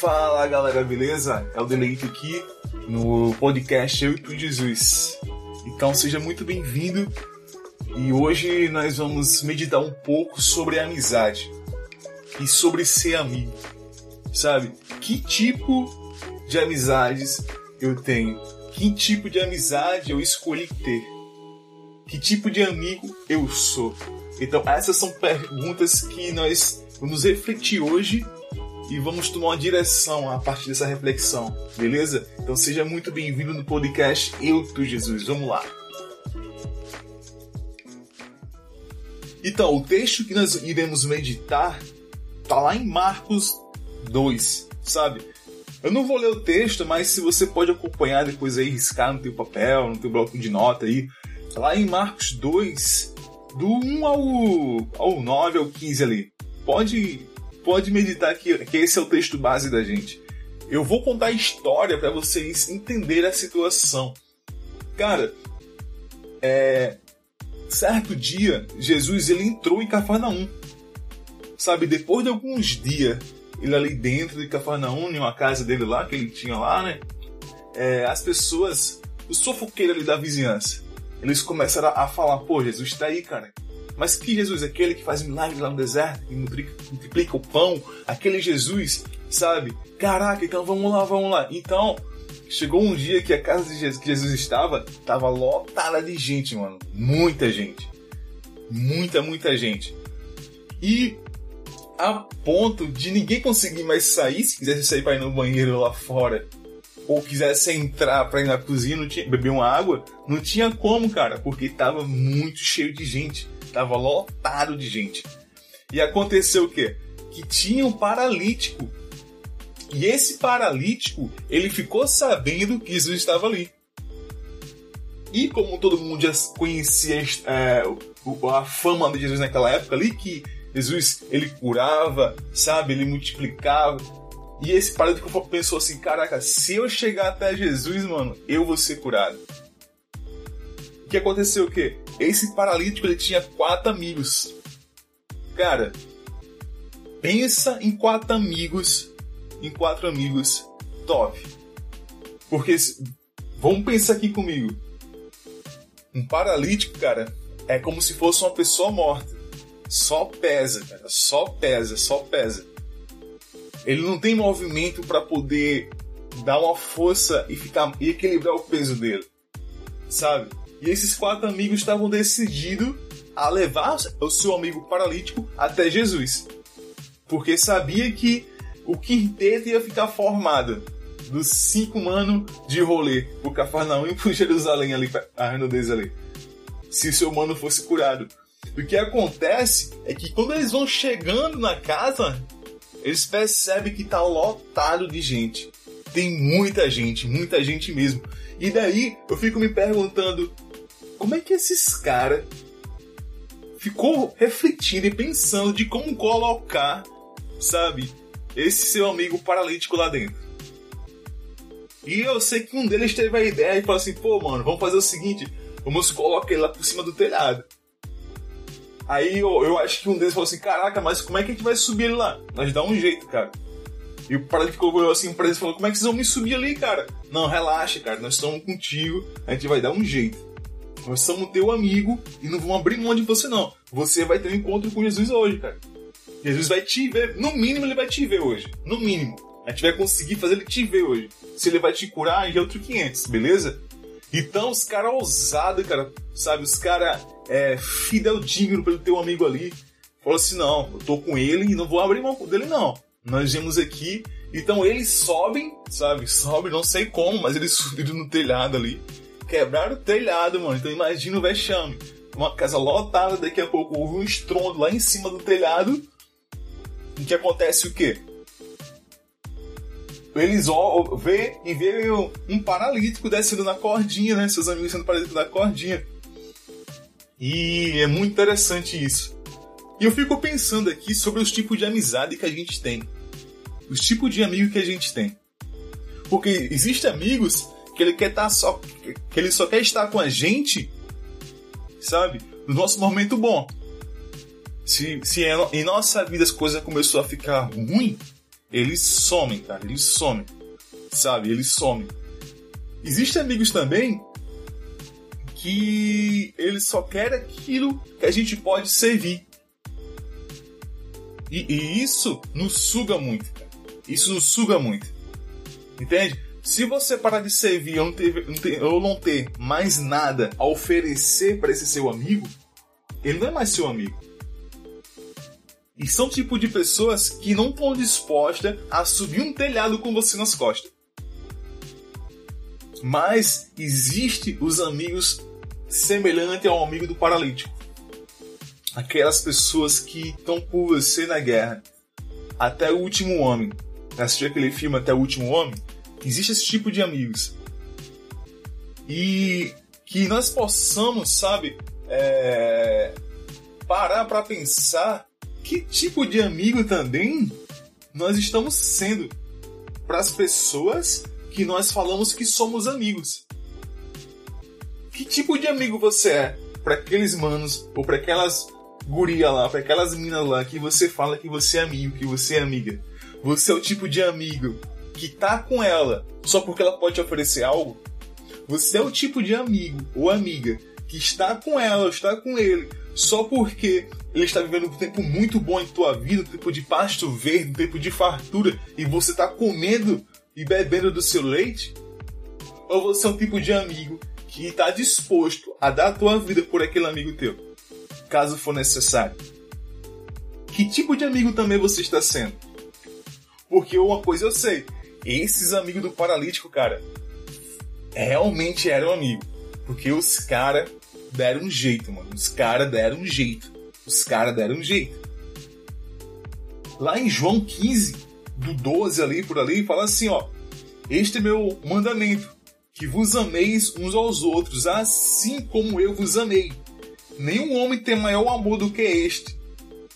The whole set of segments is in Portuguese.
Fala galera, beleza? É o Deleito aqui no podcast Eu e Tu Jesus. Então seja muito bem-vindo e hoje nós vamos meditar um pouco sobre a amizade e sobre ser amigo. Sabe? Que tipo de amizades eu tenho? Que tipo de amizade eu escolhi ter? Que tipo de amigo eu sou? Então, essas são perguntas que nós vamos refletir hoje e vamos tomar uma direção a partir dessa reflexão, beleza? Então seja muito bem-vindo no podcast Eu Tu Jesus. Vamos lá. Então, o texto que nós iremos meditar tá lá em Marcos 2, sabe? Eu não vou ler o texto, mas se você pode acompanhar depois aí, riscar no teu papel, no teu bloco de nota aí, tá lá em Marcos 2, do 1 ao, ao 9 ao 15 ali. Pode pode meditar que, que esse é o texto base da gente. Eu vou contar a história para vocês entenderem a situação. Cara, é, certo dia, Jesus ele entrou em Cafarnaum. Sabe, depois de alguns dias, ele ali dentro de Cafarnaum, em uma casa dele lá, que ele tinha lá, né? É, as pessoas, os sofoqueiros ali da vizinhança, eles começaram a falar: pô, Jesus está aí, cara. Mas que Jesus? Aquele que faz milagres lá no deserto, que multiplica o pão, aquele Jesus, sabe? Caraca, então vamos lá, vamos lá. Então, chegou um dia que a casa de Jesus, que Jesus estava, estava lotada de gente, mano. Muita gente. Muita, muita gente. E a ponto de ninguém conseguir mais sair, se quisesse sair para ir no banheiro lá fora, ou quisesse entrar para ir na cozinha, não tinha, beber uma água, não tinha como, cara, porque estava muito cheio de gente. Tava lotado de gente. E aconteceu o quê? Que tinha um paralítico. E esse paralítico, ele ficou sabendo que Jesus estava ali. E como todo mundo já conhecia é, a fama de Jesus naquela época ali, que Jesus ele curava, sabe, ele multiplicava. E esse paralítico pensou assim: caraca, se eu chegar até Jesus, mano, eu vou ser curado. O que aconteceu o quê? Esse paralítico ele tinha quatro amigos. Cara, pensa em quatro amigos, em quatro amigos top. Porque vamos pensar aqui comigo. Um paralítico, cara, é como se fosse uma pessoa morta. Só pesa, cara, só pesa, só pesa. Ele não tem movimento para poder dar uma força e ficar e equilibrar o peso dele. Sabe? E esses quatro amigos estavam decididos a levar o seu amigo paralítico até Jesus. Porque sabia que o quinteto ia ficar formado dos cinco anos de rolê por Cafarnaum e por Jerusalém ali, a deles ali. Se o seu mano fosse curado. O que acontece é que quando eles vão chegando na casa, eles percebem que tá lotado de gente. Tem muita gente, muita gente mesmo. E daí eu fico me perguntando como é que esses caras ficou refletindo e pensando de como colocar, sabe, esse seu amigo paralítico lá dentro. E eu sei que um deles teve a ideia e falou assim: pô, mano, vamos fazer o seguinte, vamos colocar ele lá por cima do telhado. Aí eu, eu acho que um deles falou assim: caraca, mas como é que a gente vai subir ele lá? Nós dá um jeito, cara. E o paralítico olhou assim pra ele e falou: como é que vocês vão me subir ali, cara? Não, relaxa, cara, nós estamos contigo, a gente vai dar um jeito. Nós somos teu amigo e não vamos abrir mão de você, não. Você vai ter um encontro com Jesus hoje, cara. Jesus vai te ver, no mínimo ele vai te ver hoje. No mínimo. A gente vai conseguir fazer ele te ver hoje. Se ele vai te curar, aí é outro 500, beleza? Então, os caras ousados, cara, sabe? Os caras é, fideldigno pelo teu amigo ali. Falou assim: não, eu tô com ele e não vou abrir mão dele, não. Nós viemos aqui. Então eles sobem, sabe? Sobem, não sei como, mas eles subiram no telhado ali quebraram o telhado, mano. Então imagina o vexame. Uma casa lotada, daqui a pouco houve um estrondo lá em cima do telhado. E que acontece o quê? Eles vê e vê um paralítico descendo na cordinha, né? Seus amigos sendo paralíticos na cordinha. E é muito interessante isso. E eu fico pensando aqui sobre os tipos de amizade que a gente tem. Os tipos de amigo que a gente tem. Porque existem amigos que ele quer estar tá só que ele só quer estar com a gente, sabe? No nosso momento bom. Se, se em nossa vida as coisas começou a ficar ruim, eles somem, cara, eles somem. Sabe? Eles somem. Existem amigos também que eles só querem aquilo que a gente pode servir. E, e isso nos suga muito, cara. Isso nos suga muito. Entende? Se você parar de servir ou não ter, não ter, ou não ter mais nada a oferecer para esse seu amigo, ele não é mais seu amigo. E são tipo de pessoas que não estão dispostas a subir um telhado com você nas costas. Mas existe os amigos semelhantes ao amigo do paralítico. Aquelas pessoas que estão por você na guerra. Até o último homem. Assistiu aquele filme Até o Último Homem? Existe esse tipo de amigos. E que nós possamos, sabe, é... parar para pensar que tipo de amigo também nós estamos sendo para as pessoas que nós falamos que somos amigos. Que tipo de amigo você é para aqueles manos ou para aquelas guria lá, para aquelas minas lá que você fala que você é amigo, que você é amiga? Você é o tipo de amigo que tá com ela só porque ela pode te oferecer algo? Você é o tipo de amigo ou amiga que está com ela, está com ele só porque ele está vivendo um tempo muito bom em tua vida, um tempo de pasto verde, um tempo de fartura, e você está comendo e bebendo do seu leite? Ou você é um tipo de amigo que está disposto a dar a tua vida por aquele amigo teu, caso for necessário? Que tipo de amigo também você está sendo? Porque uma coisa eu sei, esses amigos do paralítico, cara, realmente eram amigos. Porque os caras deram um jeito, mano. Os caras deram um jeito. Os caras deram um jeito. Lá em João 15, do 12 ali por ali, fala assim, ó: Este é meu mandamento, que vos ameis uns aos outros, assim como eu vos amei. Nenhum homem tem maior amor do que este,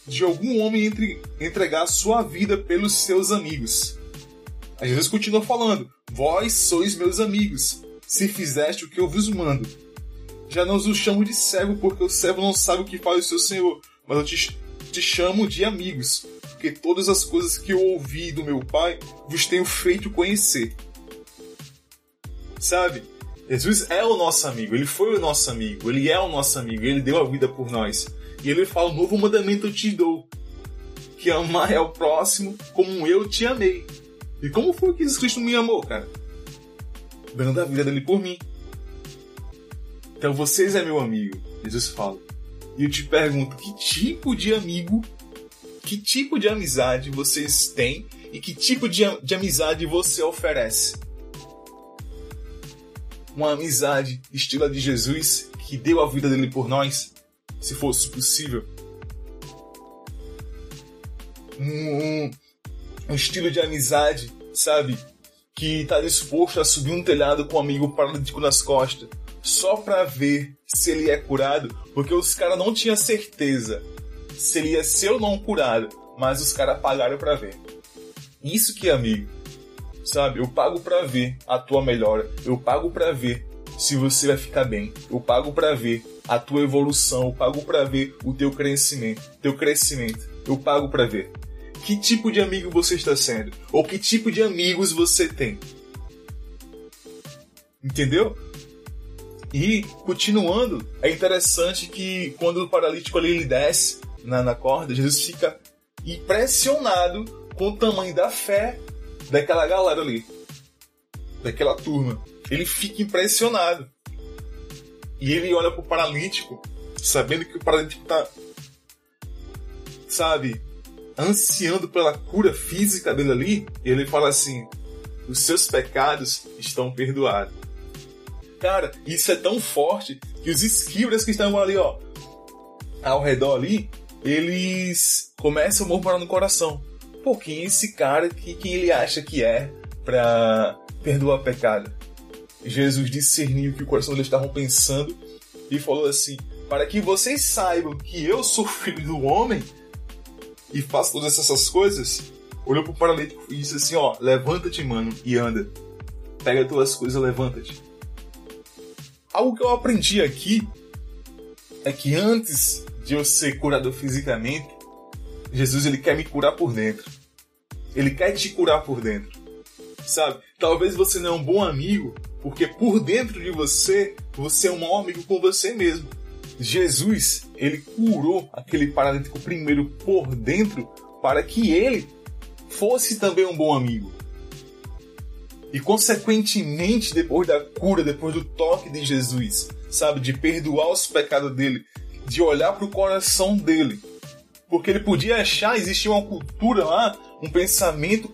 de algum homem entre, entregar sua vida pelos seus amigos. Aí Jesus continua falando: Vós sois meus amigos, se fizeste o que eu vos mando. Já não os chamo de servo, porque o servo não sabe o que faz o seu senhor, mas eu te, te chamo de amigos, porque todas as coisas que eu ouvi do meu Pai vos tenho feito conhecer. Sabe? Jesus é o nosso amigo, ele foi o nosso amigo, ele é o nosso amigo, ele deu a vida por nós. E ele fala: um novo mandamento eu te dou, que amar é o próximo como eu te amei. E como foi que Jesus Cristo me amou, cara? Dando a vida dele por mim. Então vocês é meu amigo, Jesus fala. E eu te pergunto, que tipo de amigo, que tipo de amizade vocês têm e que tipo de, de amizade você oferece? Uma amizade estilo de Jesus que deu a vida dele por nós, se fosse possível. Um, um, um estilo de amizade, sabe? Que está disposto a subir um telhado com um amigo paralítico nas costas só para ver se ele é curado, porque os caras não tinham certeza se ele ia ser ou não curado, mas os caras pagaram para ver. Isso que é amigo. Sabe? Eu pago para ver a tua melhora, eu pago para ver se você vai ficar bem, eu pago para ver a tua evolução, eu pago para ver o teu crescimento, teu crescimento, eu pago para ver. Que tipo de amigo você está sendo? Ou que tipo de amigos você tem? Entendeu? E, continuando, é interessante que quando o paralítico ali ele desce na, na corda, Jesus fica impressionado com o tamanho da fé daquela galera ali, daquela turma. Ele fica impressionado. E ele olha pro paralítico, sabendo que o paralítico tá, sabe, ansiando pela cura física dele ali, e ele fala assim: os seus pecados estão perdoados. Cara, isso é tão forte que os esquibras que estavam ali, ó, ao redor ali, eles começam a murmurar no coração. Pô, quem é esse cara? Que, quem ele acha que é pra perdoar pecado? Jesus discerniu que o coração deles estavam pensando e falou assim: Para que vocês saibam que eu sou filho do homem e faço todas essas coisas, olhou pro paralítico e disse assim: Ó, levanta-te, mano, e anda. Pega tuas coisas, levanta-te. Algo que eu aprendi aqui é que antes de eu ser curado fisicamente, Jesus ele quer me curar por dentro. Ele quer te curar por dentro. Sabe? Talvez você não é um bom amigo, porque por dentro de você, você é um mau amigo com você mesmo. Jesus, ele curou aquele paralítico primeiro por dentro para que ele fosse também um bom amigo. E consequentemente, depois da cura, depois do toque de Jesus, sabe, de perdoar os pecados dele, de olhar para o coração dele, porque ele podia achar, existia uma cultura lá, um pensamento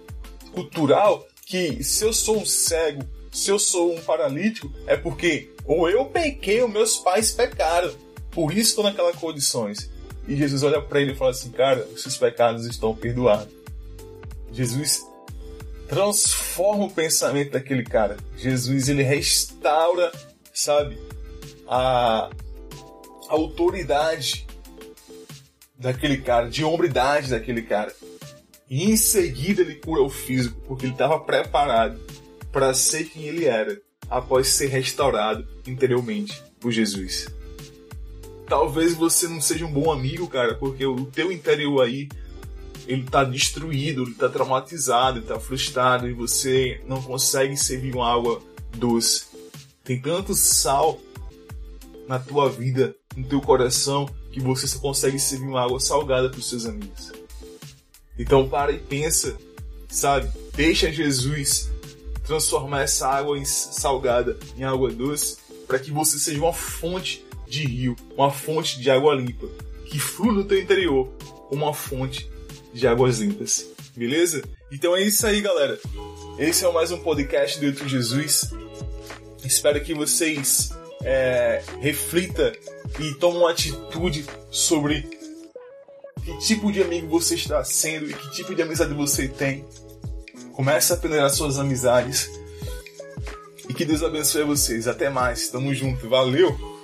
cultural que se eu sou um cego, se eu sou um paralítico, é porque ou eu pequei ou meus pais pecaram. Por isso estou naquelas condições. E Jesus olha para ele e fala assim: Cara, os seus pecados estão perdoados. Jesus transforma o pensamento daquele cara. Jesus ele restaura, sabe, a, a autoridade daquele cara, de hombridade daquele cara. E em seguida ele cura o físico, porque ele estava preparado para ser quem ele era, após ser restaurado interiormente por Jesus. Talvez você não seja um bom amigo, cara, porque o teu interior aí ele tá destruído, ele tá traumatizado, ele tá frustrado e você não consegue servir uma água doce. Tem tanto sal na tua vida, no teu coração, que você só consegue servir uma água salgada para os seus amigos. Então para e pensa, sabe? Deixa Jesus transformar essa água salgada em água doce para que você seja uma fonte de rio, uma fonte de água limpa, que flui no teu interior como uma fonte de águas limpas. Beleza? Então é isso aí, galera. Esse é mais um podcast do YouTube Jesus. Espero que vocês é, reflita e tomem uma atitude sobre que tipo de amigo você está sendo e que tipo de amizade você tem. Comece a peneirar suas amizades. E que Deus abençoe vocês. Até mais. Tamo junto. Valeu!